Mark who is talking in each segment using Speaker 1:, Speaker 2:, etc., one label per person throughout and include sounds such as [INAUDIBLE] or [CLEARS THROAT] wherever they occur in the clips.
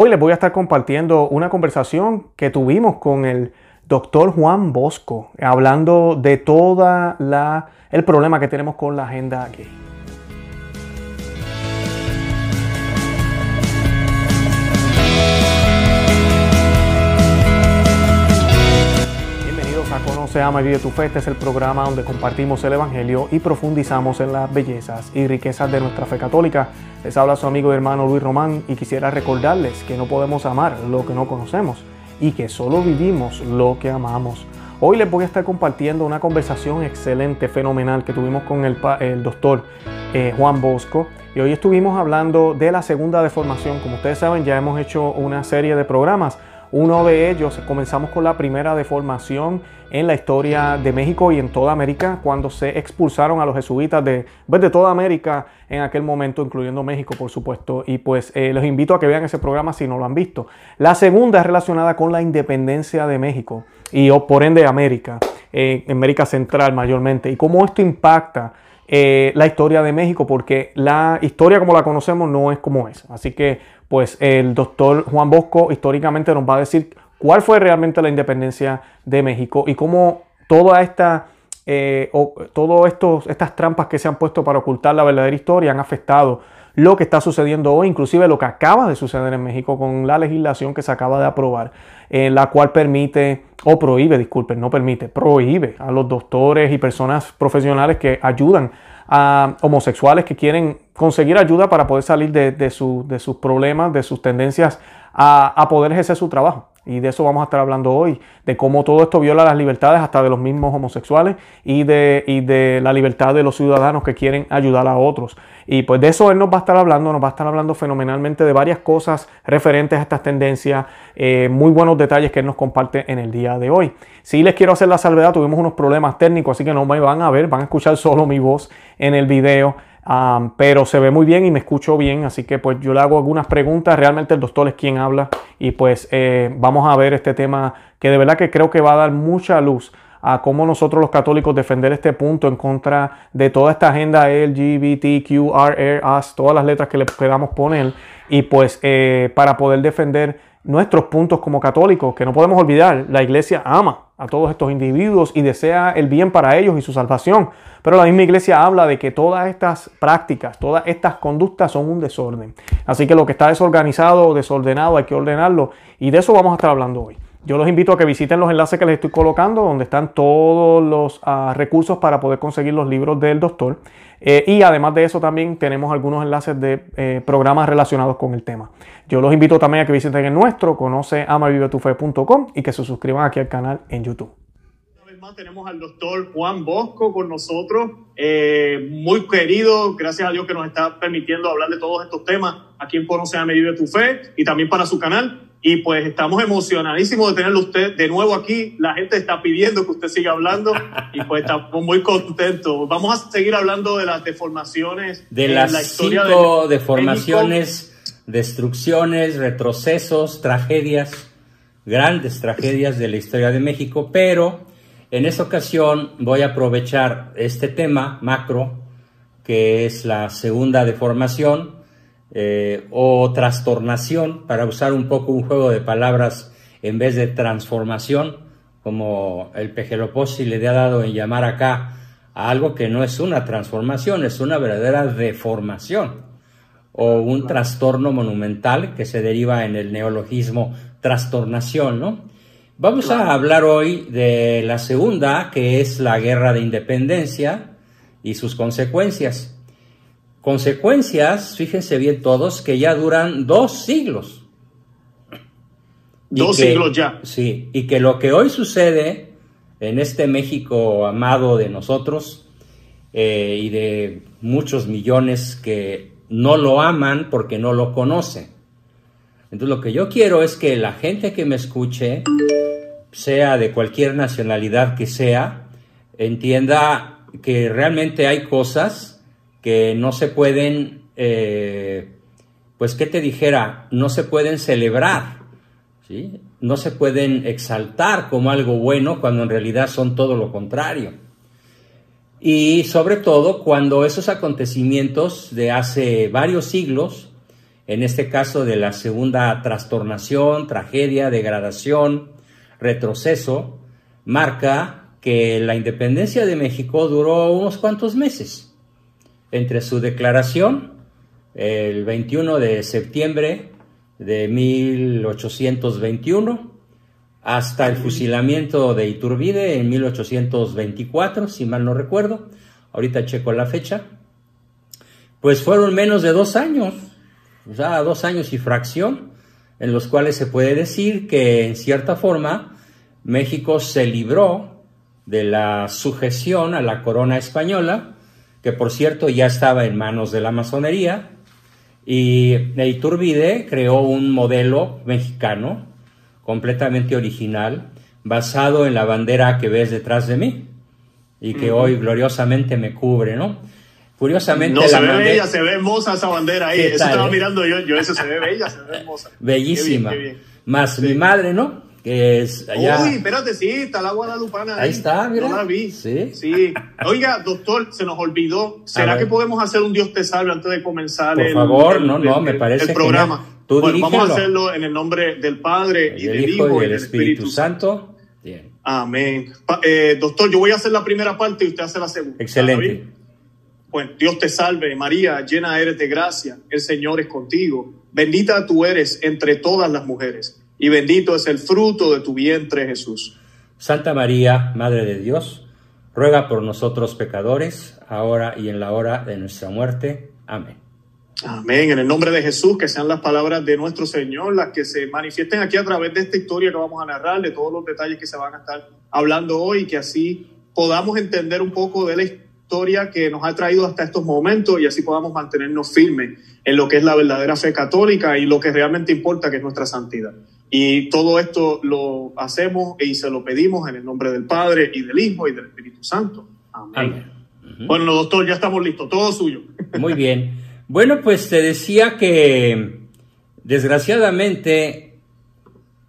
Speaker 1: Hoy les voy a estar compartiendo una conversación que tuvimos con el doctor Juan Bosco, hablando de todo el problema que tenemos con la agenda gay. Bienvenidos a Conoce, Ama y Vive tu Fe. Este es el programa donde compartimos el Evangelio y profundizamos en las bellezas y riquezas de nuestra fe católica. Les habla su amigo y hermano Luis Román y quisiera recordarles que no podemos amar lo que no conocemos y que solo vivimos lo que amamos. Hoy les voy a estar compartiendo una conversación excelente, fenomenal que tuvimos con el, doctor eh, Juan Bosco. Y hoy estuvimos hablando de la segunda deformación. Como ustedes saben, ya hemos hecho una serie de programas uno de ellos, comenzamos con la primera deformación en la historia de México y en toda América, cuando se expulsaron a los jesuitas de, pues, de toda América en aquel momento, incluyendo México, por supuesto. Y pues eh, los invito a que vean ese programa si no lo han visto. La segunda es relacionada con la independencia de México y por ende América, eh, América Central mayormente, y cómo esto impacta eh, la historia de México, porque la historia como la conocemos no es como es. Así que pues el doctor Juan Bosco históricamente nos va a decir cuál fue realmente la independencia de México y cómo toda esta, eh, estas trampas que se han puesto para ocultar la verdadera historia han afectado lo que está sucediendo hoy, inclusive lo que acaba de suceder en México con la legislación que se acaba de aprobar, en la cual permite, o prohíbe, disculpen, no permite, prohíbe a los doctores y personas profesionales que ayudan a homosexuales que quieren conseguir ayuda para poder salir de, sus problemas, de sus tendencias a, poder ejercer su trabajo. Y de eso vamos a estar hablando hoy, de cómo todo esto viola las libertades hasta de los mismos homosexuales y de, y de la libertad de los ciudadanos que quieren ayudar a otros. Y pues de eso él nos va a estar hablando, nos va a estar hablando fenomenalmente de varias cosas referentes a estas tendencias, eh, muy buenos detalles que él nos comparte en el día de hoy. Si les quiero hacer la salvedad, tuvimos unos problemas técnicos, así que no me van a ver, van a escuchar solo mi voz en el video. Pero se ve muy bien y me escucho bien, así que pues yo le hago algunas preguntas, realmente el doctor es quien habla y pues eh, vamos a ver este tema que de verdad que creo que va a dar mucha luz a cómo nosotros los católicos defender este punto en contra de toda esta agenda LGBTQRS, todas las letras que le podamos poner, y pues eh, para poder defender nuestros puntos como católicos, que no podemos olvidar, la iglesia ama a todos estos individuos y desea el bien para ellos y su salvación. Pero la misma iglesia habla de que todas estas prácticas, todas estas conductas son un desorden. Así que lo que está desorganizado o desordenado hay que ordenarlo y de eso vamos a estar hablando hoy. Yo los invito a que visiten los enlaces que les estoy colocando, donde están todos los ah, recursos para poder conseguir los libros del doctor. Eh, y además de eso también tenemos algunos enlaces de eh, programas relacionados con el tema. Yo los invito también a que visiten el nuestro, conoce y que se suscriban aquí al canal en YouTube.
Speaker 2: Una vez más tenemos al doctor Juan Bosco con nosotros, eh, muy querido, gracias a Dios que nos está permitiendo hablar de todos estos temas aquí en Conoce Ama Vive Tu Fe y también para su canal. Y pues estamos emocionadísimos de tenerlo usted de nuevo aquí. La gente está pidiendo que usted siga hablando [LAUGHS] y pues estamos muy contentos. Vamos a seguir hablando de las deformaciones.
Speaker 3: De las la historia cinco deformaciones, destrucciones, retrocesos, tragedias, grandes tragedias de la historia de México. Pero en esta ocasión voy a aprovechar este tema macro, que es la segunda deformación eh, o trastornación, para usar un poco un juego de palabras en vez de transformación, como el Pejeloposi le ha dado en llamar acá a algo que no es una transformación, es una verdadera deformación o un trastorno monumental que se deriva en el neologismo trastornación, ¿no? Vamos a hablar hoy de la segunda, que es la guerra de independencia y sus consecuencias. Consecuencias, fíjense bien todos, que ya duran dos siglos.
Speaker 2: dos siglos ya.
Speaker 3: Sí, y que lo que hoy sucede en este México amado de nosotros eh, y de muchos millones que no lo aman porque no lo conocen. Entonces lo que yo quiero es que la gente que me escuche, sea de cualquier nacionalidad que sea, entienda que realmente hay cosas que no se pueden, eh, pues, ¿qué te dijera? No se pueden celebrar, ¿sí? No se pueden exaltar como algo bueno cuando en realidad son todo lo contrario. Y sobre todo cuando esos acontecimientos de hace varios siglos en este caso de la segunda trastornación, tragedia, degradación, retroceso, marca que la independencia de México duró unos cuantos meses. Entre su declaración, el 21 de septiembre de 1821, hasta el fusilamiento de Iturbide en 1824, si mal no recuerdo, ahorita checo la fecha, pues fueron menos de dos años, o sea, dos años y fracción, en los cuales se puede decir que en cierta forma México se libró de la sujeción a la corona española, que por cierto ya estaba en manos de la masonería, y Iturbide creó un modelo mexicano completamente original, basado en la bandera que ves detrás de mí y que hoy gloriosamente me cubre, ¿no?
Speaker 2: Curiosamente. No, se ve bella, se ve hermosa esa bandera ahí. Eso estaba eh? mirando yo, yo, eso se ve bella, se ve hermosa.
Speaker 3: Bellísima. Más mi madre, ¿no? Que es allá.
Speaker 2: Uy, espérate, sí, está la Guadalupana
Speaker 3: ahí. Ahí está, mira.
Speaker 2: No la vi. Sí. Sí. Oiga, doctor, se nos olvidó. ¿Será que podemos hacer un Dios te salve antes de comenzar
Speaker 3: Por favor, no, no, me parece
Speaker 2: el programa? Tú bueno, vamos a hacerlo en el nombre del Padre y, del Hijo y del Espíritu, Santo. Bien. Amén. Eh, doctor, yo voy a hacer la primera parte y usted hace la segunda.
Speaker 3: Excelente.
Speaker 2: Pues Dios te salve, María, llena eres de gracia, el Señor es contigo. Bendita tú eres entre todas las mujeres, y bendito es el fruto de tu vientre, Jesús.
Speaker 3: Santa María, Madre de Dios, ruega por nosotros pecadores, ahora y en la hora de nuestra muerte. Amén.
Speaker 2: Amén. En el nombre de Jesús, que sean las palabras de nuestro Señor las que se manifiesten aquí a través de esta historia que vamos a narrar, de todos los detalles que se van a estar hablando hoy, que así podamos entender un poco de la historia que nos ha traído hasta estos momentos y así podamos mantenernos firmes en lo que es la verdadera fe católica y lo que realmente importa, que es nuestra santidad. Y todo esto lo hacemos y se lo pedimos en el nombre del Padre y del Hijo y del Espíritu Santo. Amén. Bueno, doctor, ya estamos listos, todo suyo.
Speaker 3: Muy bien. Bueno, pues te decía que desgraciadamente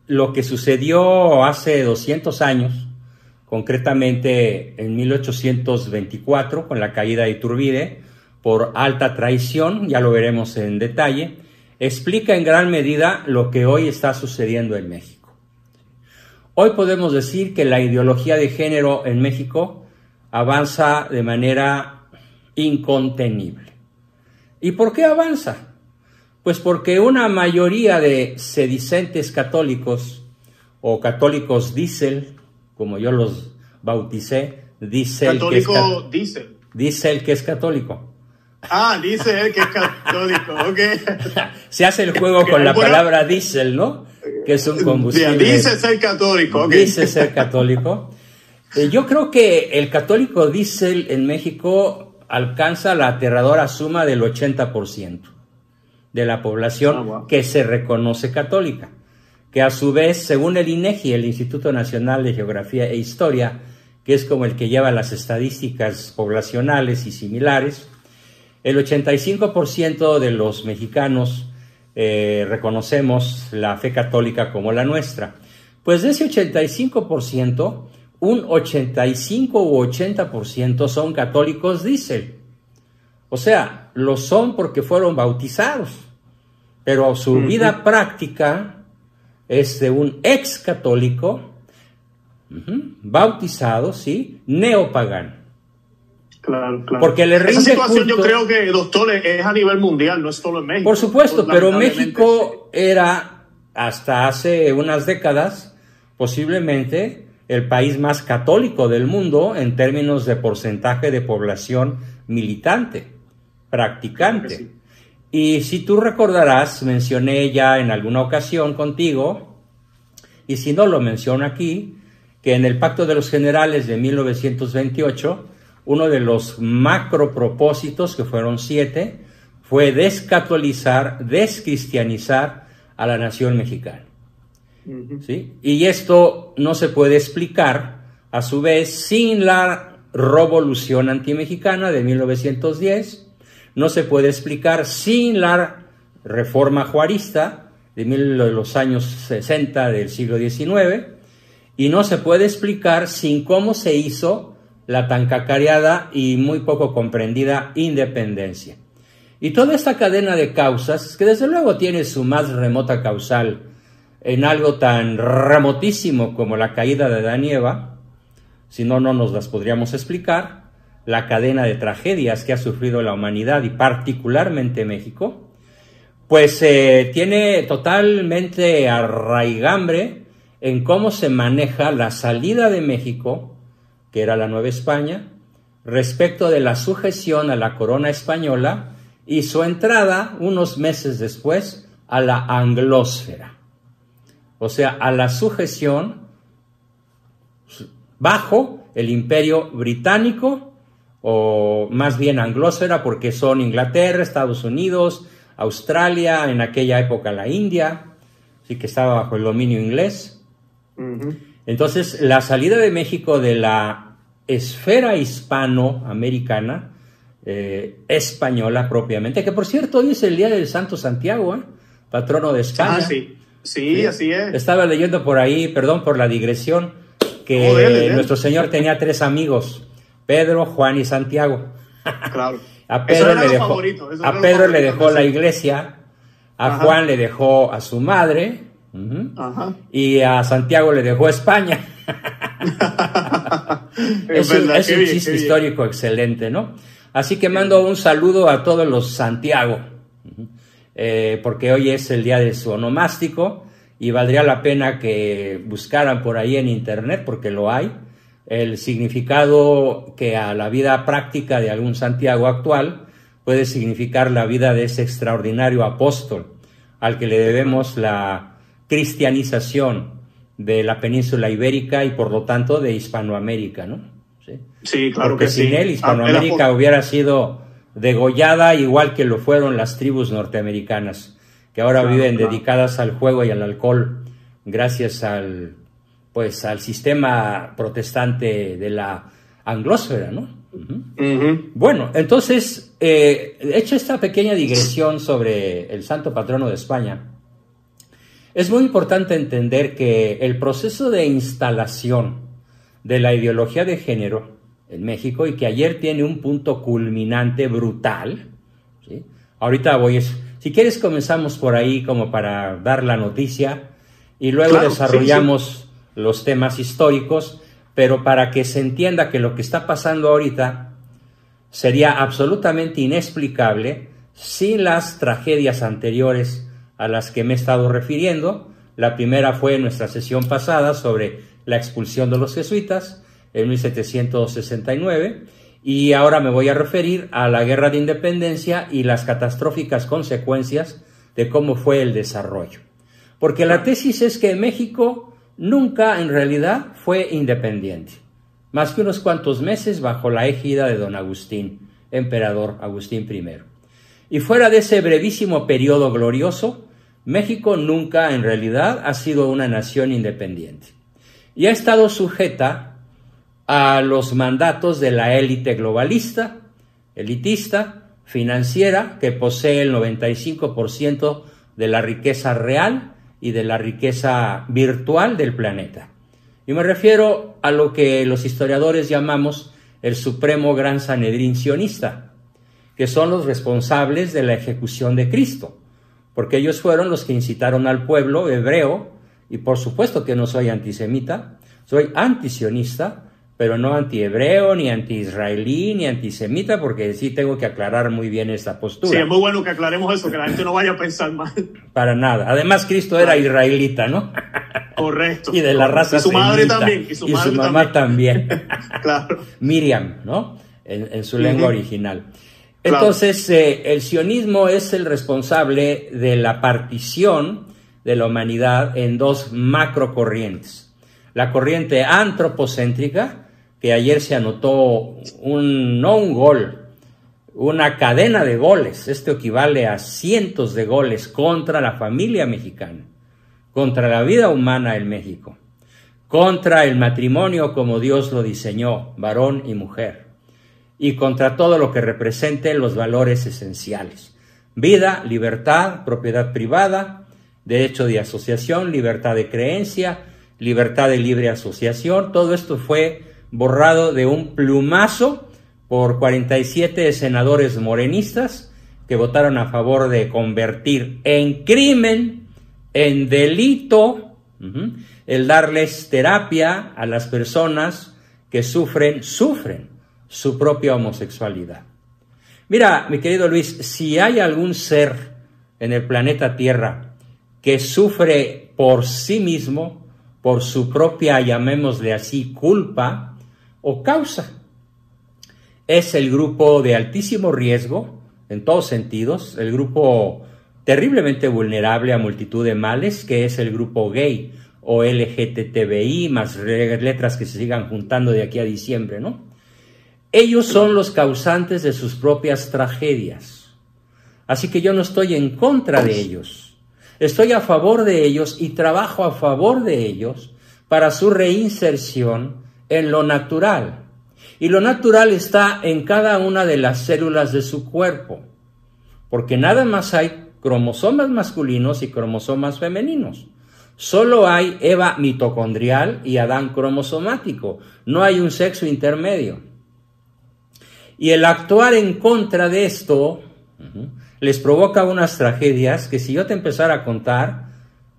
Speaker 3: lo que sucedió hace 200 años concretamente en 1824 con la caída de Iturbide por alta traición, ya lo veremos en detalle, explica en gran medida lo que hoy está sucediendo en México. Hoy podemos decir que la ideología de género en México avanza de manera incontenible. ¿Y por qué avanza? Pues porque una mayoría de sedicentes católicos o católicos diésel como yo los bauticé, dice
Speaker 2: el que es dice.
Speaker 3: Dice el que es católico.
Speaker 2: Ah, dice el que es católico, ok. [LAUGHS]
Speaker 3: Se hace el juego con la palabra diésel, ¿no? Que es un combustible.
Speaker 2: Dice ser católico, ok.
Speaker 3: Dice ser católico. Eh, yo creo que el católico diésel en México alcanza la aterradora suma del 80% de la población ah, que se reconoce católica que a su vez, según el INEGI, el Instituto Nacional de Geografía e Historia, que es como el que lleva las estadísticas poblacionales y similares, el 85% de los mexicanos eh, reconocemos la fe católica como la nuestra. Pues de ese 85%, un 85 u 80% son católicos, dice. O sea, lo son porque fueron bautizados, pero su vida práctica es de un ex católico, bautizado, ¿sí? Neopagano.
Speaker 2: Claro, claro.
Speaker 3: Porque le
Speaker 2: Esa situación yo creo que, doctor, es a nivel mundial, no es solo en México.
Speaker 3: Por supuesto, pero México era, hasta hace unas décadas, posiblemente el país más católico del mundo en términos de porcentaje de población militante, practicante. Y si tú recordarás, mencioné ya en alguna ocasión contigo, y si no lo menciono aquí, que en el Pacto de los Generales de 1928, uno de los macro propósitos, que fueron siete, fue descatolizar, descristianizar a la nación mexicana. ¿Sí? Y esto no se puede explicar, a su vez, sin la revolución antimexicana de 1910, no se puede explicar sin la reforma juarista de los años 60 del siglo XIX y no se puede explicar sin cómo se hizo la tan cacareada y muy poco comprendida independencia. Y toda esta cadena de causas, que desde luego tiene su más remota causal en algo tan remotísimo como la caída de Danieva, si no, no nos las podríamos explicar, la cadena de tragedias que ha sufrido la humanidad y particularmente México, pues eh, tiene totalmente arraigambre en cómo se maneja la salida de México, que era la Nueva España, respecto de la sujeción a la corona española y su entrada unos meses después a la anglósfera, o sea, a la sujeción bajo el imperio británico o más bien anglósfera porque son Inglaterra, Estados Unidos, Australia, en aquella época la India, sí que estaba bajo el dominio inglés. Entonces, la salida de México de la esfera hispanoamericana, eh, española propiamente, que por cierto hoy es el día del Santo Santiago, ¿eh? patrono de España.
Speaker 2: Ah, sí. sí. así es.
Speaker 3: Estaba leyendo por ahí, perdón por la digresión, que nuestro Señor tenía tres amigos, Pedro, Juan y Santiago.
Speaker 2: Claro. [LAUGHS]
Speaker 3: a Pedro le dejó, a Pedro le dejó la iglesia, a Juan le dejó a su madre, y a Santiago le dejó España. [LAUGHS] es, un, chiste histórico excelente, ¿no? Así que mando un saludo a todos los Santiago, eh, porque hoy es el día de su onomástico y valdría la pena que buscaran por ahí en internet, porque lo hay, el significado que a la vida práctica de algún Santiago actual puede significar la vida de ese extraordinario apóstol al que le debemos la cristianización de la península ibérica y por lo tanto de Hispanoamérica, ¿no?
Speaker 2: Sí, claro
Speaker 3: Porque
Speaker 2: que
Speaker 3: sin él Hispanoamérica hubiera sido degollada igual que lo fueron las tribus norteamericanas, que ahora viven dedicadas al juego y al alcohol gracias al pues al sistema protestante de la anglósfera, ¿no? Bueno, entonces, eh, hecha esta pequeña digresión sobre el santo patrono de España, es muy importante entender que el proceso de instalación de la ideología de género en México y que ayer tiene un punto culminante brutal, ahorita voy, a, si quieres comenzamos por ahí como para dar la noticia y luego desarrollamos los temas históricos, pero para que se entienda que lo que está pasando ahorita sería absolutamente inexplicable sin las tragedias anteriores a las que me he estado refiriendo. La primera fue en nuestra sesión pasada sobre la expulsión de los jesuitas en 1769 y ahora me voy a referir a la guerra de independencia y las catastróficas consecuencias de cómo fue el desarrollo. Porque la tesis es que México nunca en realidad fue independiente, más que unos cuantos meses bajo la égida de don Agustín, emperador Agustín I. Y fuera de ese brevísimo periodo glorioso, México nunca en realidad ha sido una nación independiente y ha estado sujeta a los mandatos de la élite globalista, elitista, financiera, que posee el 95% de la riqueza real y de la riqueza virtual del planeta. Y me refiero a lo que los historiadores llamamos el Supremo Gran Sanedrín sionista, que son los responsables de la ejecución de Cristo porque ellos fueron los que incitaron al pueblo hebreo, y por supuesto que no soy antisemita, soy antisionista, pero no antihebreo, ni anti-israelí, ni antisemita, porque sí tengo que aclarar muy bien esta postura.
Speaker 2: Sí, es muy bueno que aclaremos eso, que la gente no vaya a pensar mal.
Speaker 3: Para nada. Además, Cristo era israelita, ¿no?
Speaker 2: Correcto.
Speaker 3: y de la raza
Speaker 2: Y su madre también. Y su,
Speaker 3: mamá también. [LAUGHS]
Speaker 2: claro.
Speaker 3: Miriam, ¿no? En, su lengua original. Entonces, eh, el sionismo es el responsable de la partición de la humanidad en dos macrocorrientes. La corriente antropocéntrica, que ayer se anotó un, no un gol, una cadena de goles. Esto equivale a cientos de goles contra la familia mexicana, contra la vida humana en México, contra el matrimonio como Dios lo diseñó, varón y mujer y contra todo lo que represente los valores esenciales. Vida, libertad, propiedad privada, derecho de asociación, libertad de creencia, libertad de libre asociación. Todo esto fue borrado de un plumazo por 47 senadores morenistas que votaron a favor de convertir en crimen, en delito, el darles terapia a las personas que sufren, sufren su propia homosexualidad. Mira, mi querido Luis, si hay algún ser en el planeta Tierra que sufre por sí mismo, por su propia, llamémosle así, culpa o causa, es el grupo de altísimo riesgo, en todos sentidos, el grupo terriblemente vulnerable a multitud de males, que es el grupo gay o LGTBI, más letras que se sigan juntando de aquí a diciembre, ¿no? Ellos son los causantes de sus propias tragedias. Así que yo no estoy en contra de ellos. Estoy a favor de ellos y trabajo a favor de ellos para su reinserción en lo natural. Y lo natural está en cada una de las células de su cuerpo, porque nada más hay cromosomas masculinos y cromosomas femeninos. Solo hay Eva mitocondrial y Adán cromosomático. No hay un sexo intermedio. Y el actuar en contra de esto les provoca unas tragedias que si yo te empezara a contar,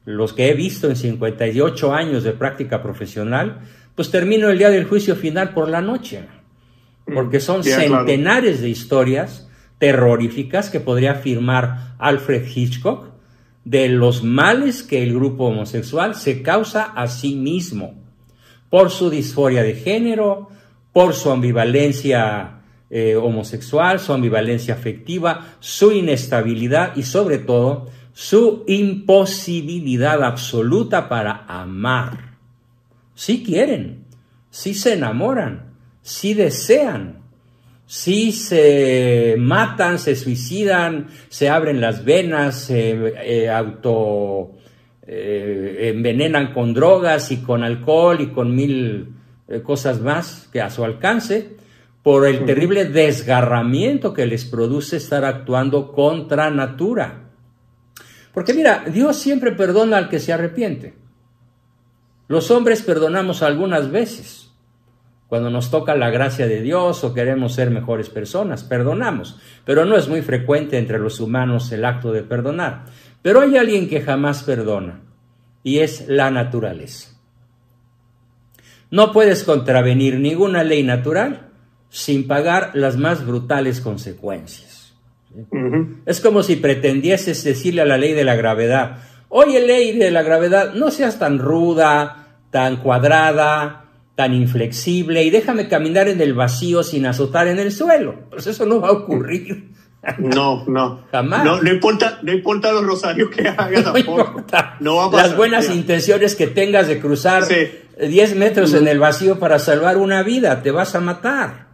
Speaker 3: los que he visto en 58 años de práctica profesional, pues termino el día del juicio final por la noche. Porque son centenares de historias terroríficas que podría afirmar Alfred Hitchcock de los males que el grupo homosexual se causa a sí mismo por su disforia de género, por su ambivalencia eh, homosexual, su ambivalencia afectiva, su inestabilidad y sobre todo su imposibilidad absoluta para amar. Si quieren, si se enamoran, si desean, si se matan, se suicidan, se abren las venas, se eh, auto eh, envenenan con drogas y con alcohol y con mil cosas más que a su alcance, por el terrible desgarramiento que les produce estar actuando contra natura. Porque mira, Dios siempre perdona al que se arrepiente. Los hombres perdonamos algunas veces, cuando nos toca la gracia de Dios o queremos ser mejores personas, perdonamos, pero no es muy frecuente entre los humanos el acto de perdonar. Pero hay alguien que jamás perdona, y es la naturaleza. No puedes contravenir ninguna ley natural sin pagar las más brutales consecuencias. Es como si pretendieses decirle a la ley de la gravedad, oye ley de la gravedad, no seas tan ruda, tan cuadrada, tan inflexible y déjame caminar en el vacío sin azotar en el suelo. Pues eso no va a ocurrir. [LAUGHS]
Speaker 2: No, no.
Speaker 3: Jamás.
Speaker 2: No, importa, no importa los rosarios que [LAUGHS] hagas tampoco. No va a pasar,
Speaker 3: Las buenas intenciones que tengas de cruzar 10 metros en el vacío para salvar una vida, te vas a matar.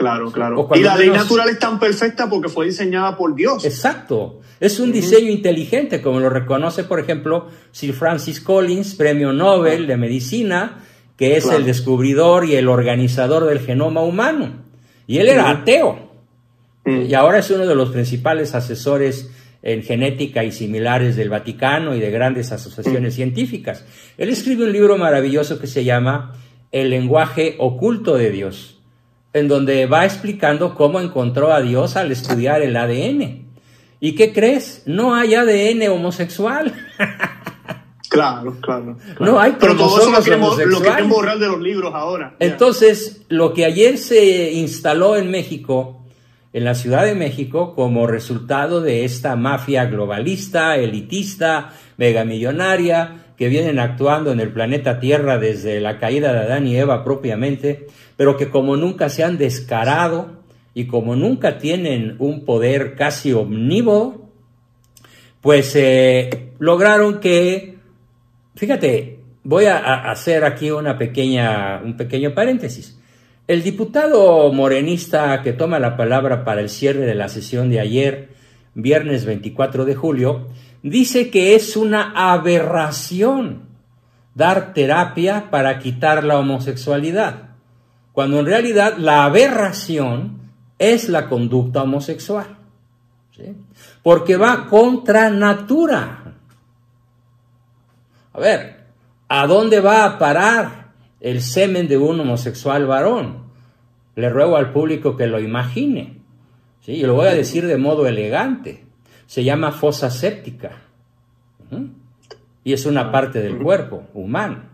Speaker 2: Claro, claro. Y la ley natural es tan perfecta porque fue diseñada por Dios.
Speaker 3: Exacto. Es un diseño inteligente, como lo reconoce, por ejemplo, Sir Francis Collins, premio Nobel de Medicina, que es el descubridor y el organizador del genoma humano. Y él era ateo. Y ahora es uno de los principales asesores en genética y similares del Vaticano y de grandes asociaciones científicas. Él escribe un libro maravilloso que se llama El lenguaje oculto de Dios en donde va explicando cómo encontró a Dios al estudiar el ADN. ¿Y qué crees? No hay ADN homosexual. [LAUGHS]
Speaker 2: Claro, claro,
Speaker 3: No hay
Speaker 2: Pero todo eso lo queremos, lo borrar de los libros ahora.
Speaker 3: Entonces, lo que ayer se instaló en México, en la Ciudad de México, como resultado de esta mafia globalista, elitista, megamillonaria, que vienen actuando en el planeta Tierra desde la caída de Adán y Eva propiamente, pero que como nunca se han descarado y como nunca tienen un poder casi omnívodo, pues eh, lograron que, fíjate, voy a, hacer aquí una pequeña, un pequeño paréntesis. El diputado morenista que toma la palabra para el cierre de la sesión de ayer, viernes 24 de julio, dice que es una aberración dar terapia para quitar la homosexualidad, cuando en realidad la aberración es la conducta homosexual, porque va contra natura. A ver, ¿a dónde va a parar el semen de un homosexual varón? Le ruego al público que lo imagine. ¿sí? y lo voy a decir de modo elegante, se llama fosa séptica. Y es una parte del cuerpo humano.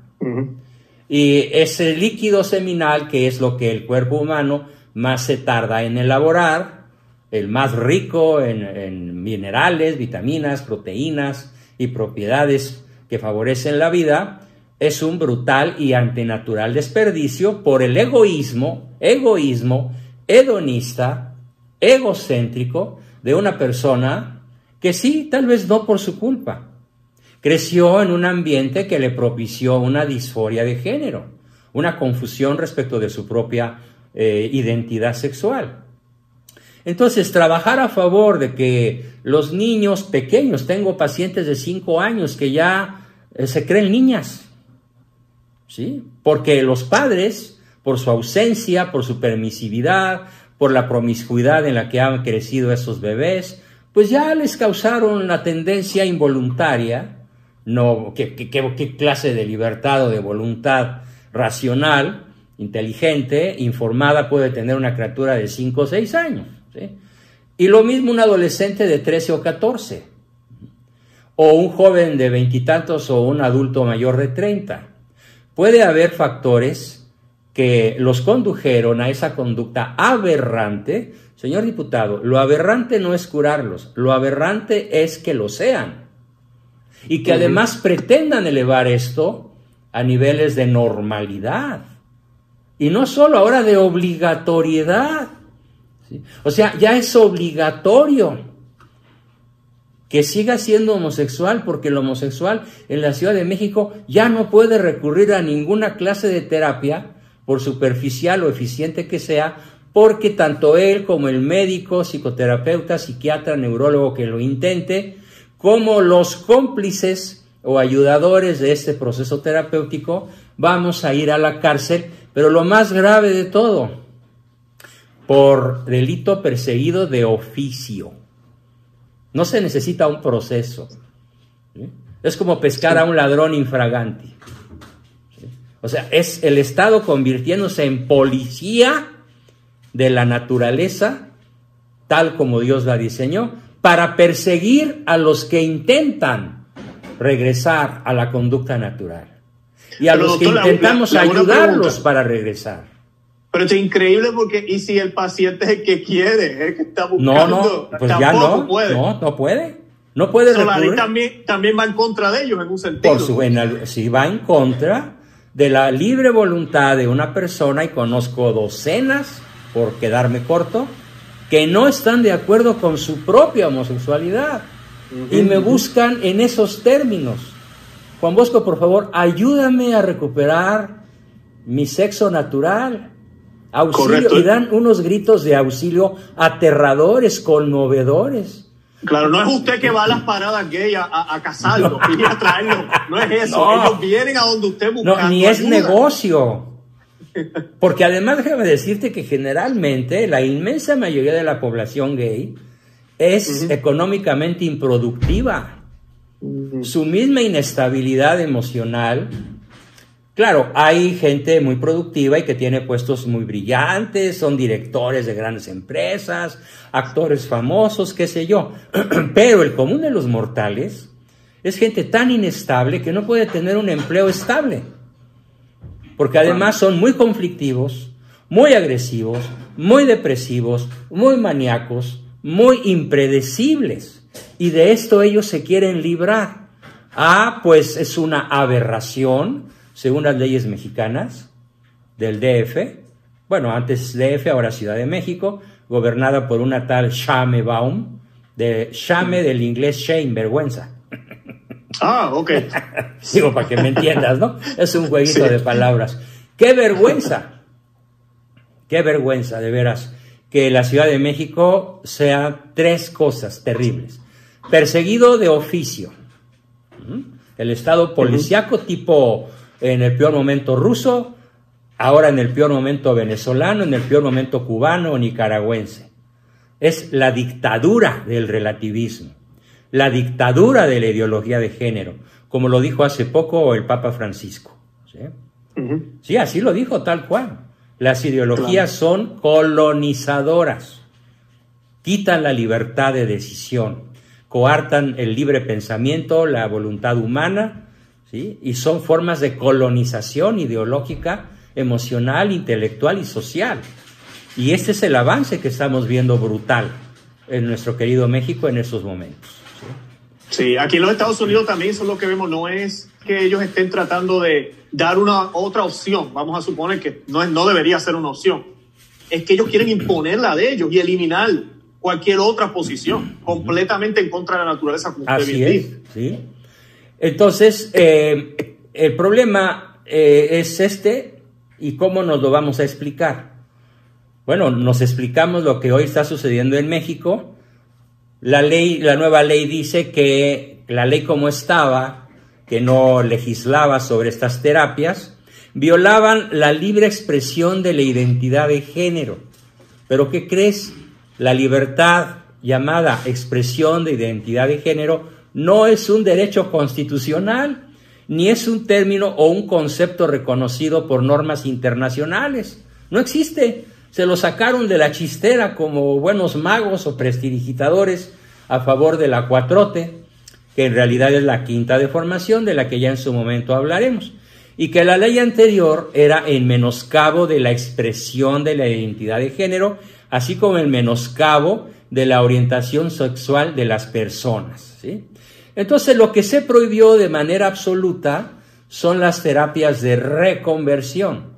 Speaker 3: Y ese líquido seminal, que es lo que el cuerpo humano más se tarda en elaborar, el más rico en, minerales, vitaminas, proteínas y propiedades que favorecen la vida, es un brutal y antinatural desperdicio por el egoísmo, egoísmo hedonista, egocéntrico de una persona que sí, tal vez no por su culpa, creció en un ambiente que le propició una disforia de género, una confusión respecto de su propia eh, identidad sexual. Entonces, trabajar a favor de que los niños pequeños, tengo pacientes de 5 años que ya eh, se creen niñas, ¿sí? Porque los padres, por su ausencia, por su permisividad, por la promiscuidad en la que han crecido esos bebés, pues ya les causaron una tendencia involuntaria, no, ¿qué, qué clase de libertad o de voluntad racional, inteligente, informada puede tener una criatura de 5 o 6 años? Y lo mismo un adolescente de 13 o 14, o un joven de veintitantos o un adulto mayor de 30. Puede haber factores que los condujeron a esa conducta aberrante. Señor diputado, lo aberrante no es curarlos, lo aberrante es que lo sean. Y que además pretendan elevar esto a niveles de normalidad. Y no solo ahora de obligatoriedad. O sea, ya es obligatorio que siga siendo homosexual porque el homosexual en la Ciudad de México ya no puede recurrir a ninguna clase de terapia, por superficial o eficiente que sea, porque tanto él como el médico, psicoterapeuta, psiquiatra, neurólogo que lo intente, como los cómplices o ayudadores de este proceso terapéutico, vamos a ir a la cárcel, pero lo más grave de todo, por delito perseguido de oficio. No se necesita un proceso. Es como pescar a un ladrón infraganti. O sea, es el Estado convirtiéndose en policía de la naturaleza, tal como Dios la diseñó, para perseguir a los que intentan regresar a la conducta natural. Y a los que intentamos ayudarlos para regresar.
Speaker 2: Pero es increíble porque, ¿y si el paciente es el que quiere, es que está buscando?
Speaker 3: No, no, pues ya no, puede. no, no puede. No puede
Speaker 2: La ley también, también va en contra de ellos en un sentido.
Speaker 3: Por su, en sí, va en contra de la libre voluntad de una persona, y conozco docenas, por quedarme corto, que no están de acuerdo con su propia homosexualidad y me buscan en esos términos. Juan Bosco, por favor, ayúdame a recuperar mi sexo natural auxilio y dan unos gritos de auxilio aterradores, conmovedores.
Speaker 2: Claro, no es usted que va a las paradas gay a, a, casarlo y a traerlo. No es eso. Ellos vienen a donde usted busca.
Speaker 3: No, ni es negocio. Porque además déjame decirte que generalmente la inmensa mayoría de la población gay es económicamente improductiva. Su misma inestabilidad emocional Claro, hay gente muy productiva y que tiene puestos muy brillantes, son directores de grandes empresas, actores famosos, qué sé yo. [CLEARS THROAT] Pero el común de los mortales es gente tan inestable que no puede tener un empleo estable. Porque además son muy conflictivos, muy agresivos, muy depresivos, muy maníacos, muy impredecibles. Y de esto ellos se quieren librar. Ah, pues es una aberración según las leyes mexicanas del DF, bueno, antes DF, ahora Ciudad de México, gobernada por una tal Shame Baum, de Shame del inglés shame, vergüenza.
Speaker 2: Ah, ok. [LAUGHS]
Speaker 3: Digo, para que me entiendas, ¿no? Es un jueguito de palabras. ¡Qué vergüenza! ¡Qué vergüenza, de veras! Que la Ciudad de México sea tres cosas terribles. Perseguido de oficio. El Estado policiaco tipo en el peor momento ruso, ahora en el peor momento venezolano, en el peor momento cubano o nicaragüense. Es la dictadura del relativismo, la dictadura de la ideología de género, como lo dijo hace poco el Papa Francisco. Sí, así lo dijo tal cual. Las ideologías son colonizadoras. quitan la libertad de decisión, coartan el libre pensamiento, la voluntad humana, ¿sí? y son formas de colonización ideológica, emocional, intelectual y social. Y este es el avance que estamos viendo brutal en nuestro querido México en estos momentos.
Speaker 2: Sí, aquí en los Estados Unidos también eso es lo que vemos, no es que ellos estén tratando de dar una otra opción, vamos a suponer que no, es, no debería ser una opción, es que ellos quieren imponer la de ellos y eliminar cualquier otra posición, completamente en contra de la naturaleza, como
Speaker 3: usted bien es, ¿sí? Entonces, eh, el problema eh, es este, ¿y cómo nos lo vamos a explicar? Bueno, nos explicamos lo que hoy está sucediendo en México. La ley, la nueva ley dice que la ley como estaba, que no legislaba sobre estas terapias, violaban la libre expresión de la identidad de género. Pero ¿qué crees? La libertad llamada expresión de identidad de género no es un derecho constitucional, ni es un término o un concepto reconocido por normas internacionales. No existe se lo sacaron de la chistera como buenos magos o prestidigitadores a favor de la cuatrote, que en realidad es la quinta deformación de la que ya en su momento hablaremos, y que la ley anterior era en menoscabo de la expresión de la identidad de género, así como el menoscabo de la orientación sexual de las personas. Entonces lo que se prohibió de manera absoluta son las terapias de reconversión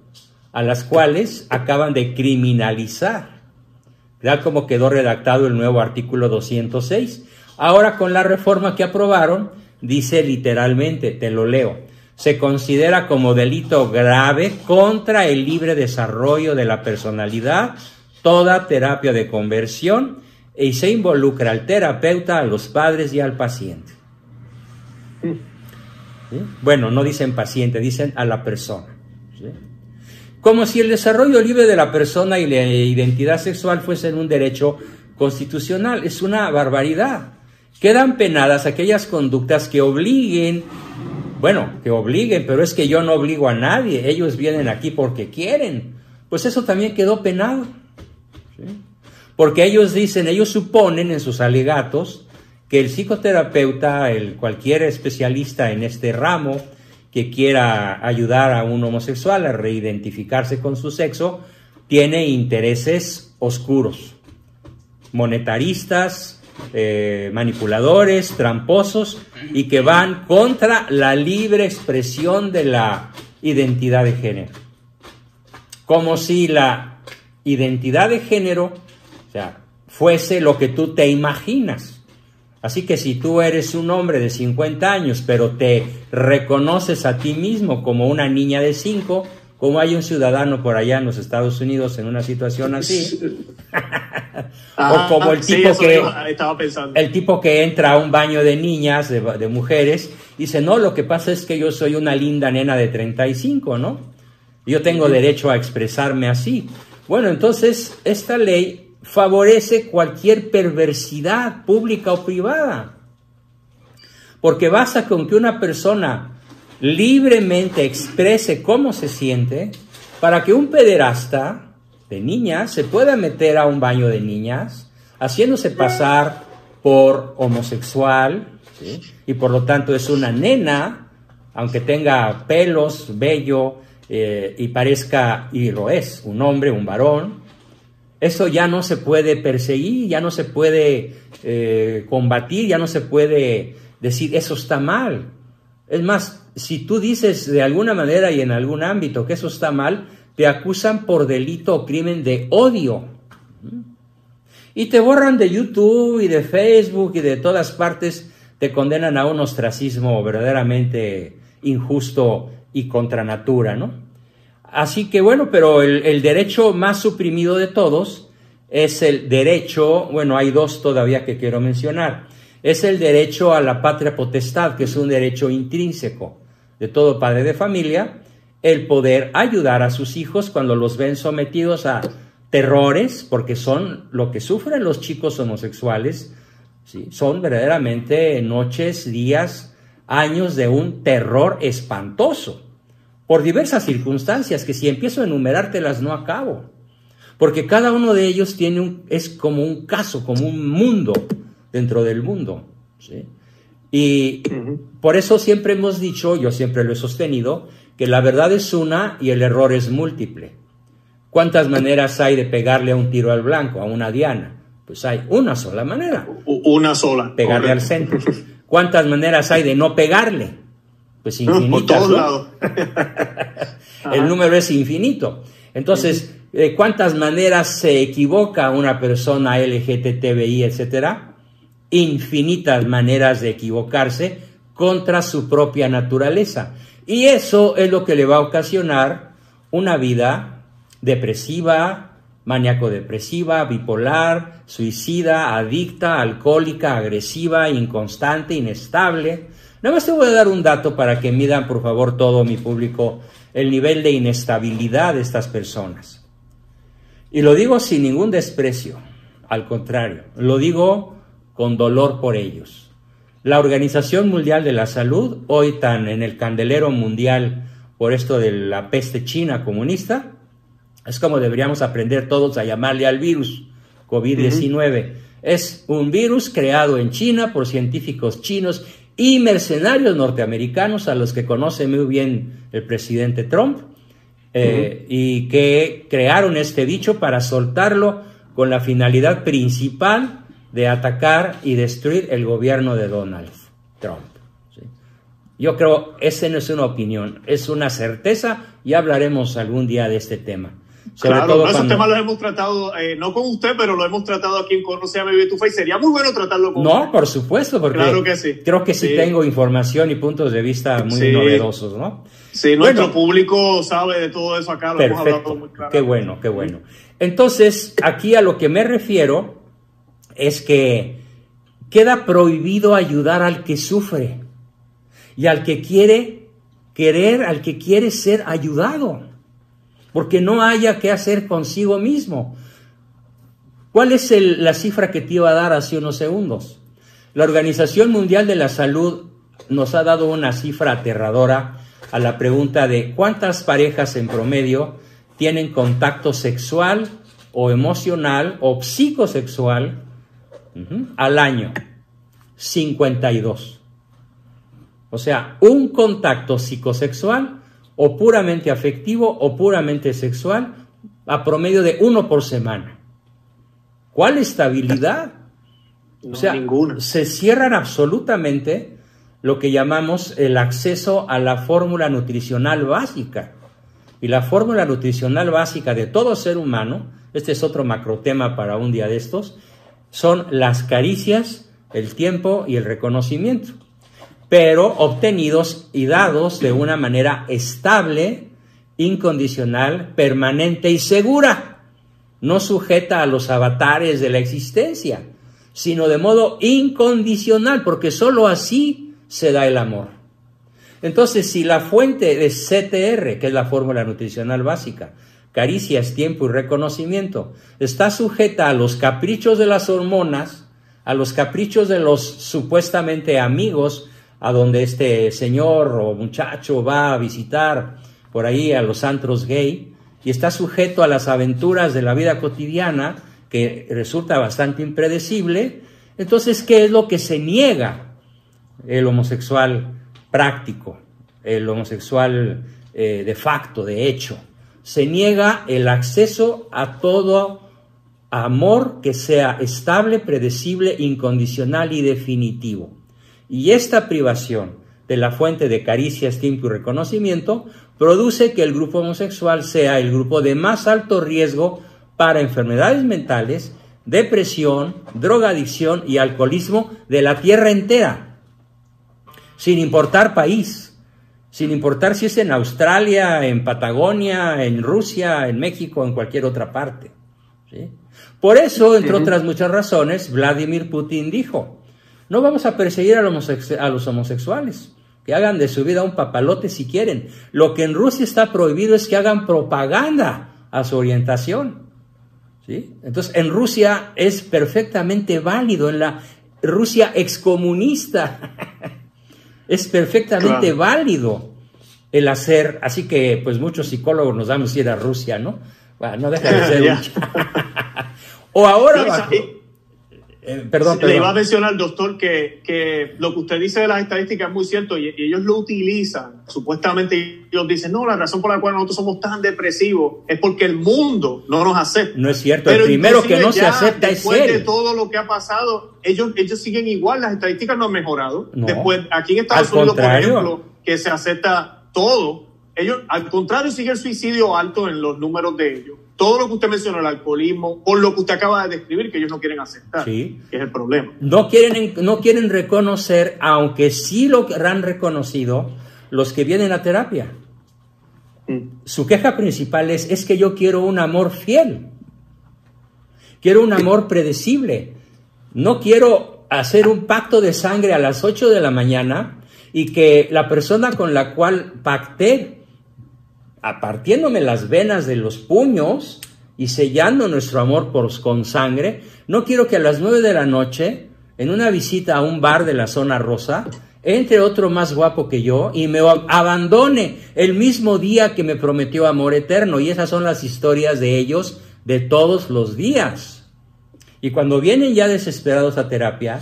Speaker 3: a las cuales acaban de criminalizar. Ya como quedó redactado el nuevo artículo 206. Ahora con la reforma que aprobaron, dice literalmente, te lo leo, se considera como delito grave contra el libre desarrollo de la personalidad toda terapia de conversión y se involucra al terapeuta, a los padres y al paciente. Bueno, no dicen paciente, dicen a la persona. Como si el desarrollo libre de la persona y la identidad sexual fuesen un derecho constitucional. Es una barbaridad. Quedan penadas aquellas conductas que obliguen, bueno, que obliguen, pero es que yo no obligo a nadie, ellos vienen aquí porque quieren. Pues eso también quedó penado. Porque ellos dicen, ellos suponen en sus alegatos que el psicoterapeuta, el cualquier especialista en este ramo, que quiera ayudar a un homosexual a reidentificarse con su sexo, tiene intereses oscuros, monetaristas, eh, manipuladores, tramposos y que van contra la libre expresión de la identidad de género. Como si la identidad de género fuese lo que tú te imaginas. Así que si tú eres un hombre de 50 años, pero te reconoces a ti mismo como una niña de 5, como hay un ciudadano por allá en los Estados Unidos en una situación así, [LAUGHS] o como el tipo que el tipo que entra a un baño de niñas, de, de, mujeres, dice, no, lo que pasa es que yo soy una linda nena de 35, ¿no? Yo tengo derecho a expresarme así. Bueno, entonces esta ley favorece cualquier perversidad pública o privada. Porque basta con que una persona libremente exprese cómo se siente para que un pederasta de niñas se pueda meter a un baño de niñas haciéndose pasar por homosexual y por lo tanto es una nena, aunque tenga pelos, vello eh, y parezca, y lo es, un hombre, un varón, eso ya no se puede perseguir, ya no se puede eh, combatir, ya no se puede decir eso está mal. Es más, si tú dices de alguna manera y en algún ámbito que eso está mal, te acusan por delito o crimen de odio. Y te borran de YouTube y de Facebook y de todas partes, te condenan a un ostracismo verdaderamente injusto y contra natura, ¿no? Así que bueno, pero el, derecho más suprimido de todos es el derecho, bueno, hay dos todavía que quiero mencionar, es el derecho a la patria potestad, que es un derecho intrínseco de todo padre de familia, el poder ayudar a sus hijos cuando los ven sometidos a terrores, porque son lo que sufren los chicos homosexuales, ¿sí? son verdaderamente noches, días, años de un terror espantoso por diversas circunstancias que si empiezo a enumerártelas no acabo. porque cada uno de ellos tiene un, es como un caso, como un mundo dentro del mundo. Y por eso siempre hemos dicho, yo siempre lo he sostenido, que la verdad es una y el error es múltiple. ¿Cuántas maneras hay de pegarle a un tiro al blanco, a una diana? Pues hay una sola manera.
Speaker 2: Una sola.
Speaker 3: Pegarle al centro. [LAUGHS] ¿Cuántas maneras hay de no pegarle? Pues infinitas. [LAUGHS] Por todos lados. [LAUGHS] el número es infinito. Entonces, ¿de cuántas maneras se equivoca una persona LGTBI, etcétera? Infinitas maneras de equivocarse contra su propia naturaleza. Y eso es lo que le va a ocasionar una vida depresiva, maníaco-depresiva, bipolar, suicida, adicta, alcohólica, agresiva, inconstante, inestable. Nada más te voy a dar un dato para que midan, por favor, todo mi público, el nivel de inestabilidad de estas personas. Y lo digo sin ningún desprecio, al contrario, lo digo con dolor por ellos. La Organización Mundial de la Salud, hoy tan en el candelero mundial por esto de la peste china comunista, es como deberíamos aprender todos a llamarle al virus COVID-19. Es un virus creado en China por científicos chinos y mercenarios norteamericanos a los que conoce muy bien el presidente Trump eh, y que crearon este bicho para soltarlo con la finalidad principal de atacar y destruir el gobierno de Donald Trump. Yo creo, esa no es una opinión, es una certeza y hablaremos algún día de este tema
Speaker 2: claro, esos temas los hemos tratado, eh, no con usted, pero lo hemos tratado aquí en Conoce a Mi y sería muy bueno tratarlo con
Speaker 3: No, por supuesto, porque claro que sí. creo que sí, tengo información y puntos de vista muy novedosos, ¿no?
Speaker 2: Sí, nuestro público sabe de todo eso acá, lo hemos hablado muy claro.
Speaker 3: Qué bueno, qué bueno. Entonces, aquí a lo que me refiero es que queda prohibido ayudar al que sufre y al que quiere querer, al que quiere ser ayudado porque no haya que hacer consigo mismo. ¿Cuál es la cifra que te iba a dar hace unos segundos? La Organización Mundial de la Salud nos ha dado una cifra aterradora a la pregunta de cuántas parejas en promedio tienen contacto sexual o emocional o psicosexual al año. 52. O sea, un contacto psicosexual o puramente afectivo o puramente sexual a promedio de uno por semana. ¿Cuál estabilidad? [LAUGHS] o sea, se cierran absolutamente lo que llamamos el acceso a la fórmula nutricional básica. Y la fórmula nutricional básica de todo ser humano, este es otro macrotema para un día de estos, son las caricias, el tiempo y el reconocimiento pero obtenidos y dados de una manera estable, incondicional, permanente y segura, no sujeta a los avatares de la existencia, sino de modo incondicional, porque sólo así se da el amor. Entonces, si la fuente de CTR, que es la fórmula nutricional básica, caricias, tiempo y reconocimiento, está sujeta a los caprichos de las hormonas, a los caprichos de los supuestamente amigos a donde este señor o muchacho va a visitar por ahí a los antros gay y está sujeto a las aventuras de la vida cotidiana que resulta bastante impredecible, entonces, ¿qué es lo que se niega el homosexual práctico, el homosexual eh, de facto, de hecho? Se niega el acceso a todo amor que sea estable, predecible, incondicional y definitivo. Y esta privación de la fuente de caricias, tiempo y reconocimiento produce que el grupo homosexual sea el grupo de más alto riesgo para enfermedades mentales, depresión, drogadicción y alcoholismo de la tierra entera, sin importar país, sin importar si es en Australia, en Patagonia, en Rusia, en México, en cualquier otra parte. Por eso, entre otras muchas razones, Vladimir Putin dijo, no vamos a perseguir a los, homosexuales. Que hagan de su vida un papalote si quieren. Lo que en Rusia está prohibido es que hagan propaganda a su orientación. ¿sí? Entonces, en Rusia es perfectamente válido, en la Rusia excomunista, [LAUGHS] es perfectamente válido el hacer, así que pues muchos psicólogos nos damos ir a Rusia, ¿no? Bueno, no deja de [LAUGHS] ser un [LAUGHS] O ahora...
Speaker 2: Eh, perdón, Le iba a mencionar, doctor, que, que, lo que usted dice de las estadísticas es muy cierto y, ellos lo utilizan. Supuestamente ellos dicen, no, la razón por la cual nosotros somos tan depresivos es porque el mundo no nos acepta.
Speaker 3: No es cierto, el primero que no se acepta es
Speaker 2: él. Después de todo lo que ha pasado, ellos, ellos siguen igual, las estadísticas no han mejorado. después, aquí en Estados Unidos, por ejemplo, que se acepta todo, ellos, al contrario, sigue el suicidio alto en los números de ellos todo lo que usted mencionó, el alcoholismo, por lo que usted acaba de describir, que ellos no quieren aceptar, que es el problema.
Speaker 3: No quieren, no quieren reconocer, aunque sí lo han reconocido, los que vienen a terapia. Mm. Su queja principal es, es que yo quiero un amor fiel. Quiero un amor predecible. No quiero hacer un pacto de sangre a las 8 de la mañana y que la persona con la cual pacté apartiéndome las venas de los puños y sellando nuestro amor por, con sangre, no quiero que a las nueve de la noche, en una visita a un bar de la zona rosa, entre otro más guapo que yo y me abandone el mismo día que me prometió amor eterno. Y esas son las historias de ellos de todos los días. Y cuando vienen ya desesperados a terapia,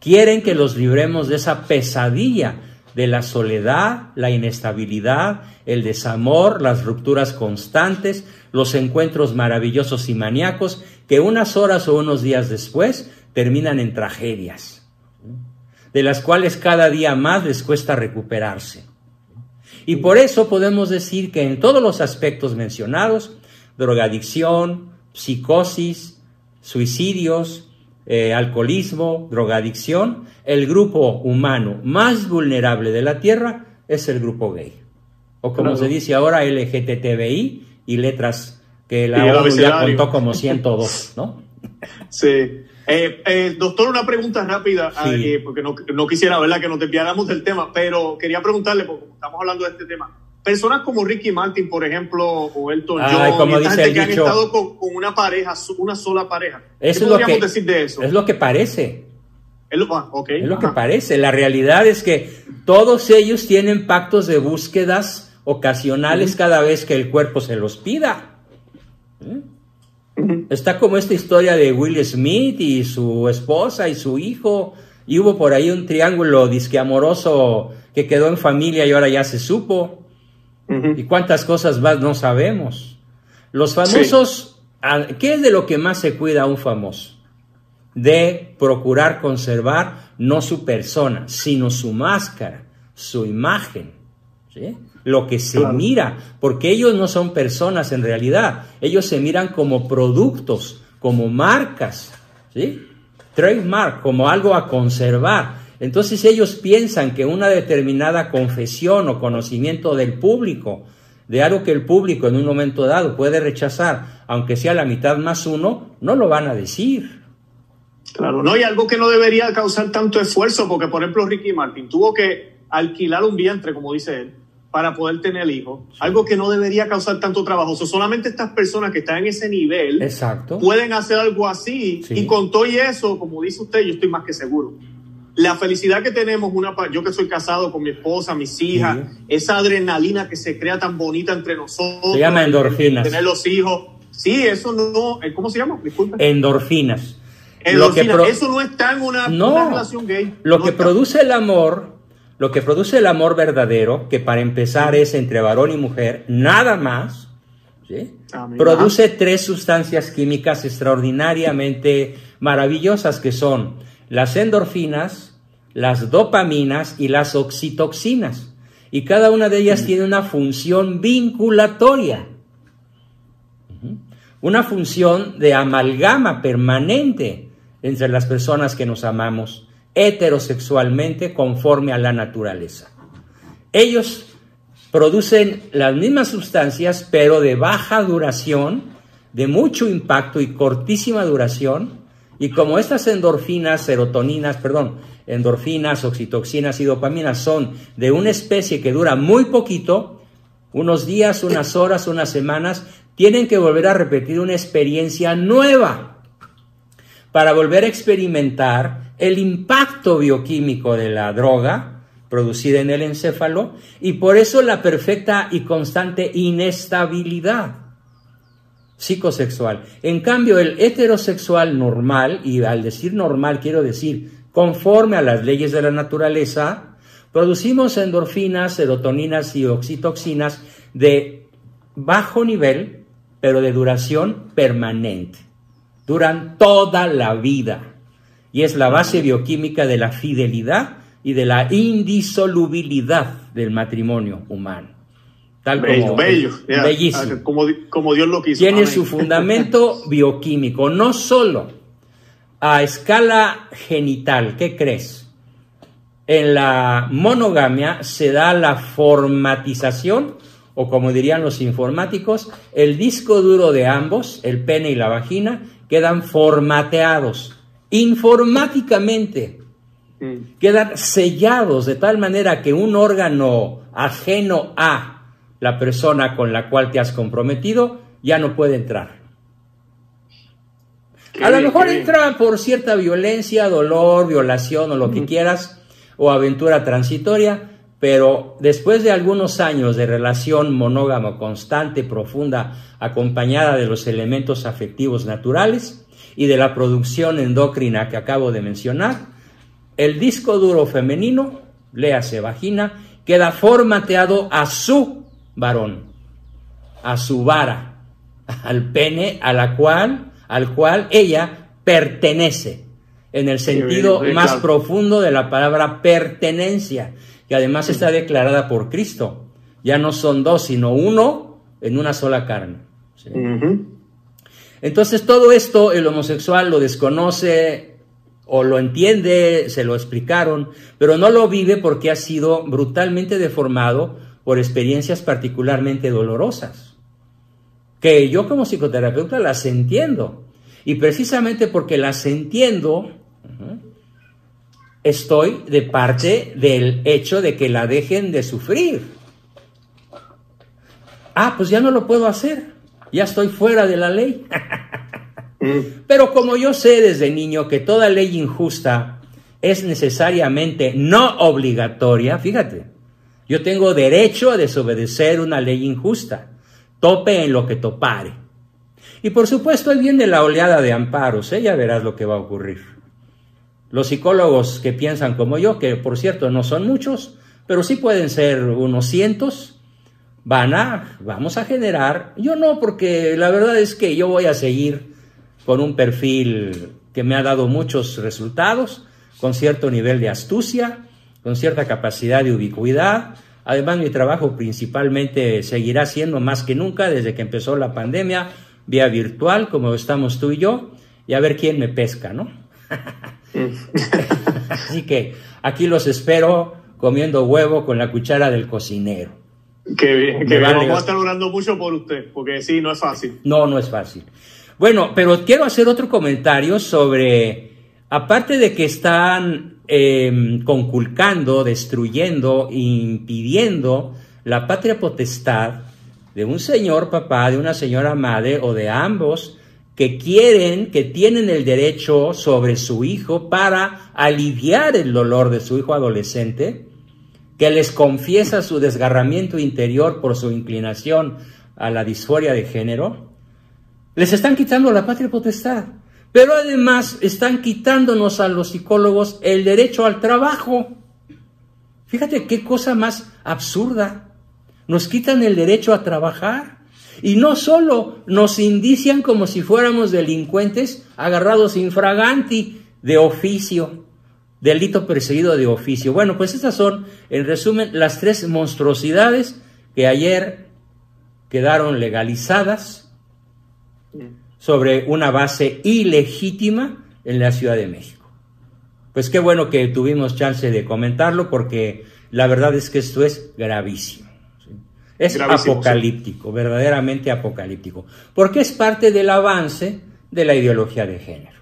Speaker 3: quieren que los libremos de esa pesadilla de la soledad, la inestabilidad, el desamor, las rupturas constantes, los encuentros maravillosos y maníacos que unas horas o unos días después terminan en tragedias, de las cuales cada día más les cuesta recuperarse. Y por eso podemos decir que en todos los aspectos mencionados, drogadicción, psicosis, suicidios, eh, alcoholismo, drogadicción, el grupo humano más vulnerable de la Tierra es el grupo gay. O como se dice ahora, LGTBI y letras que la ONU ya contó como 102, ¿no? [LAUGHS]
Speaker 2: Sí. Eh, eh, doctor, una pregunta rápida, porque no, quisiera ¿verdad? que nos desviáramos del tema, pero quería preguntarle, porque estamos hablando de este tema. Personas como Ricky Martin, por ejemplo, o Elton John,
Speaker 3: como dice gente que
Speaker 2: han estado con, una pareja, una sola pareja.
Speaker 3: ¿Qué podríamos decir de eso? Es lo que parece.
Speaker 2: Es lo, ah,
Speaker 3: es lo que parece. La realidad es que todos ellos tienen pactos de búsquedas ocasionales cada vez que el cuerpo se los pida. ¿Eh? Está como esta historia de Will Smith y su esposa y su hijo, y hubo por ahí un triángulo disque amoroso que quedó en familia y ahora ya se supo. Y cuántas cosas más no sabemos. Los famosos, ¿qué es de lo que más se cuida un famoso? De procurar conservar no su persona, sino su máscara, su imagen. ¿sí? lo que se mira, porque ellos no son personas en realidad, ellos se miran como productos, como marcas, ¿sí? Trademark, como algo a conservar. Entonces ellos piensan que una determinada confesión o conocimiento del público, de algo que el público en un momento dado puede rechazar, aunque sea la mitad más uno, no lo van a decir.
Speaker 2: Claro, no, y algo que no debería causar tanto esfuerzo, porque por ejemplo Ricky Martin tuvo que alquilar un vientre, como dice él, para poder tener hijos, algo que no debería causar tanto trabajo. solamente estas personas que están en ese nivel
Speaker 3: Exacto.
Speaker 2: pueden hacer algo así. Y con todo y eso, como dice usted, yo estoy más que seguro. La felicidad que tenemos, una, yo que soy casado con mi esposa, mis hijas, esa adrenalina que se crea tan bonita entre nosotros.
Speaker 3: Se llama endorfinas.
Speaker 2: Tener los hijos. Sí, eso no. Eh, ¿Cómo se llama?
Speaker 3: Disculpe. Endorfinas.
Speaker 2: Endorfinas. eso no está en una, una relación gay.
Speaker 3: Lo que produce el amor lo que produce el amor verdadero, que para empezar es entre varón y mujer, nada más, produce tres sustancias químicas extraordinariamente maravillosas que son las endorfinas, las dopaminas y las oxitoxinas. Y cada una de ellas tiene una función vinculatoria, una función de amalgama permanente entre las personas que nos amamos heterosexualmente conforme a la naturaleza. Ellos producen las mismas sustancias, pero de baja duración, de mucho impacto y cortísima duración. Y como estas endorfinas, serotoninas, perdón, endorfinas, oxitoxinas y dopaminas son de una especie que dura muy poquito, unos días, unas horas, unas semanas, tienen que volver a repetir una experiencia nueva para volver a experimentar el impacto bioquímico de la droga producida en el encéfalo y por eso la perfecta y constante inestabilidad. Psicosexual. En cambio, el heterosexual normal, y al decir normal quiero decir conforme a las leyes de la naturaleza, producimos endorfinas, serotoninas y oxitoxinas de bajo nivel, pero de duración permanente. Duran toda la vida. Y es la base bioquímica de la fidelidad y de la indisolubilidad del matrimonio humano.
Speaker 2: Tal como, bello, bellísimo. Ah, como, Dios lo quiso.
Speaker 3: Tiene su fundamento [LAUGHS] bioquímico, no solo a escala genital. ¿Qué crees? En la monogamia se da la formatización, o como dirían los informáticos, el disco duro de ambos, el pene y la vagina, quedan formateados informáticamente. Mm. Quedan sellados de tal manera que un órgano ajeno a la persona con la cual te has comprometido ya no puede entrar. a lo mejor entra por cierta violencia, dolor, violación o lo que quieras, o aventura transitoria, pero después de algunos años de relación monógama constante, profunda, acompañada de los elementos afectivos naturales y de la producción endocrina que acabo de mencionar, el disco duro femenino, léase vagina, queda formateado a su varón, a su vara, al pene a la cual, al cual ella pertenece, en el sentido más profundo de la palabra pertenencia, que además está declarada por Cristo. Ya no son dos, sino uno en una sola carne. Entonces todo esto el homosexual lo desconoce o lo entiende, se lo explicaron, pero no lo vive porque ha sido brutalmente deformado por experiencias particularmente dolorosas, que yo como psicoterapeuta las entiendo. Y precisamente porque las entiendo, estoy de parte del hecho de que la dejen de sufrir. Ah, pues ya no lo puedo hacer, ya estoy fuera de la ley. [LAUGHS] Mm. Pero como yo sé desde niño que toda ley injusta es necesariamente no obligatoria, fíjate, yo tengo derecho a desobedecer una ley injusta, tope en lo que topare. Y por supuesto, ahí viene la oleada de amparos, ¿eh? ya verás lo que va a ocurrir. Los psicólogos que piensan como yo, que por cierto no son muchos, pero sí pueden ser unos cientos, van a, vamos a generar, yo no, porque la verdad es que yo voy a seguir con un perfil que me ha dado muchos resultados, con cierto nivel de astucia, con cierta capacidad de ubicuidad. Además, mi trabajo principalmente seguirá siendo más que nunca desde que empezó la pandemia, vía virtual, como estamos tú y yo, y a ver quién me pesca, ¿no? [LAUGHS] Así que aquí los espero comiendo huevo con la cuchara del cocinero.
Speaker 2: Qué bien, que Vamos a estar orando mucho por usted, porque sí, no es fácil.
Speaker 3: No, no es fácil. Bueno, pero quiero hacer otro comentario sobre, aparte de que están Em, conculcando, destruyendo, impidiendo la patria potestad de un señor papá, de una señora madre o de ambos que quieren, que tienen el derecho sobre su hijo para aliviar el dolor de su hijo adolescente, que les confiesa su desgarramiento interior por su inclinación a la disforia de género, les están quitando la patria potestad. Pero además están quitándonos a los psicólogos el derecho al trabajo. Fíjate qué cosa más absurda. Nos quitan el derecho a trabajar. Y no solo nos indician como si fuéramos delincuentes agarrados infraganti de oficio, delito perseguido de oficio. Bueno, pues estas son, en resumen, las tres monstruosidades que ayer quedaron legalizadas sobre una base ilegítima en la Ciudad de México. Pues qué bueno que tuvimos chance de comentarlo porque la verdad es que esto es gravísimo. Es apocalíptico, verdaderamente apocalíptico, porque es parte del avance de la ideología de género,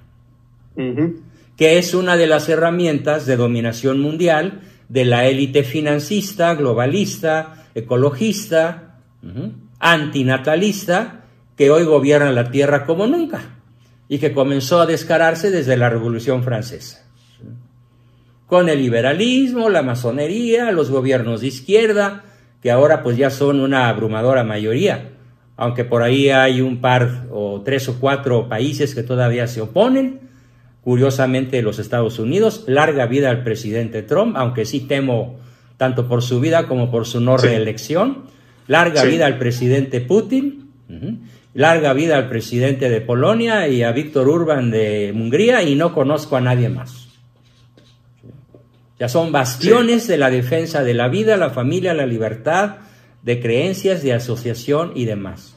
Speaker 3: que es una de las herramientas de dominación mundial de la élite financista, globalista, ecologista, antinatalista, que hoy gobierna la tierra como nunca y que comenzó a descararse desde la Revolución Francesa. Con el liberalismo, la masonería, los gobiernos de izquierda, que ahora pues ya son una abrumadora mayoría, aunque por ahí hay un par o tres o cuatro países que todavía se oponen. Curiosamente los Estados Unidos, larga vida al presidente Trump, aunque sí temo tanto por su vida como por su no reelección. Larga vida al presidente Putin. Larga vida al presidente de Polonia y a Víctor Urban de Hungría y no conozco a nadie más. Ya son bastiones de la defensa de la vida, la familia, la libertad, de creencias, de asociación y demás.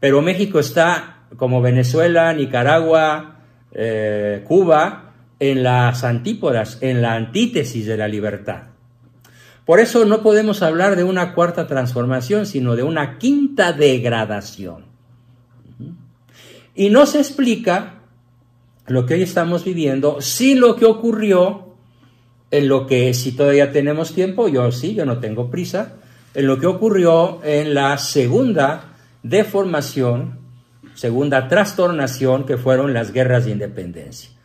Speaker 3: Pero México está, como Venezuela, Nicaragua, eh, Cuba, en las antípodas, en la antítesis de la libertad. Por eso no podemos hablar de una cuarta transformación, sino de una quinta degradación. Y no se explica lo que hoy estamos viviendo sin lo que ocurrió en lo que, si todavía tenemos tiempo, yo sí, yo no tengo prisa, en lo que ocurrió en la segunda deformación, segunda trastornación, que fueron las guerras de independencia.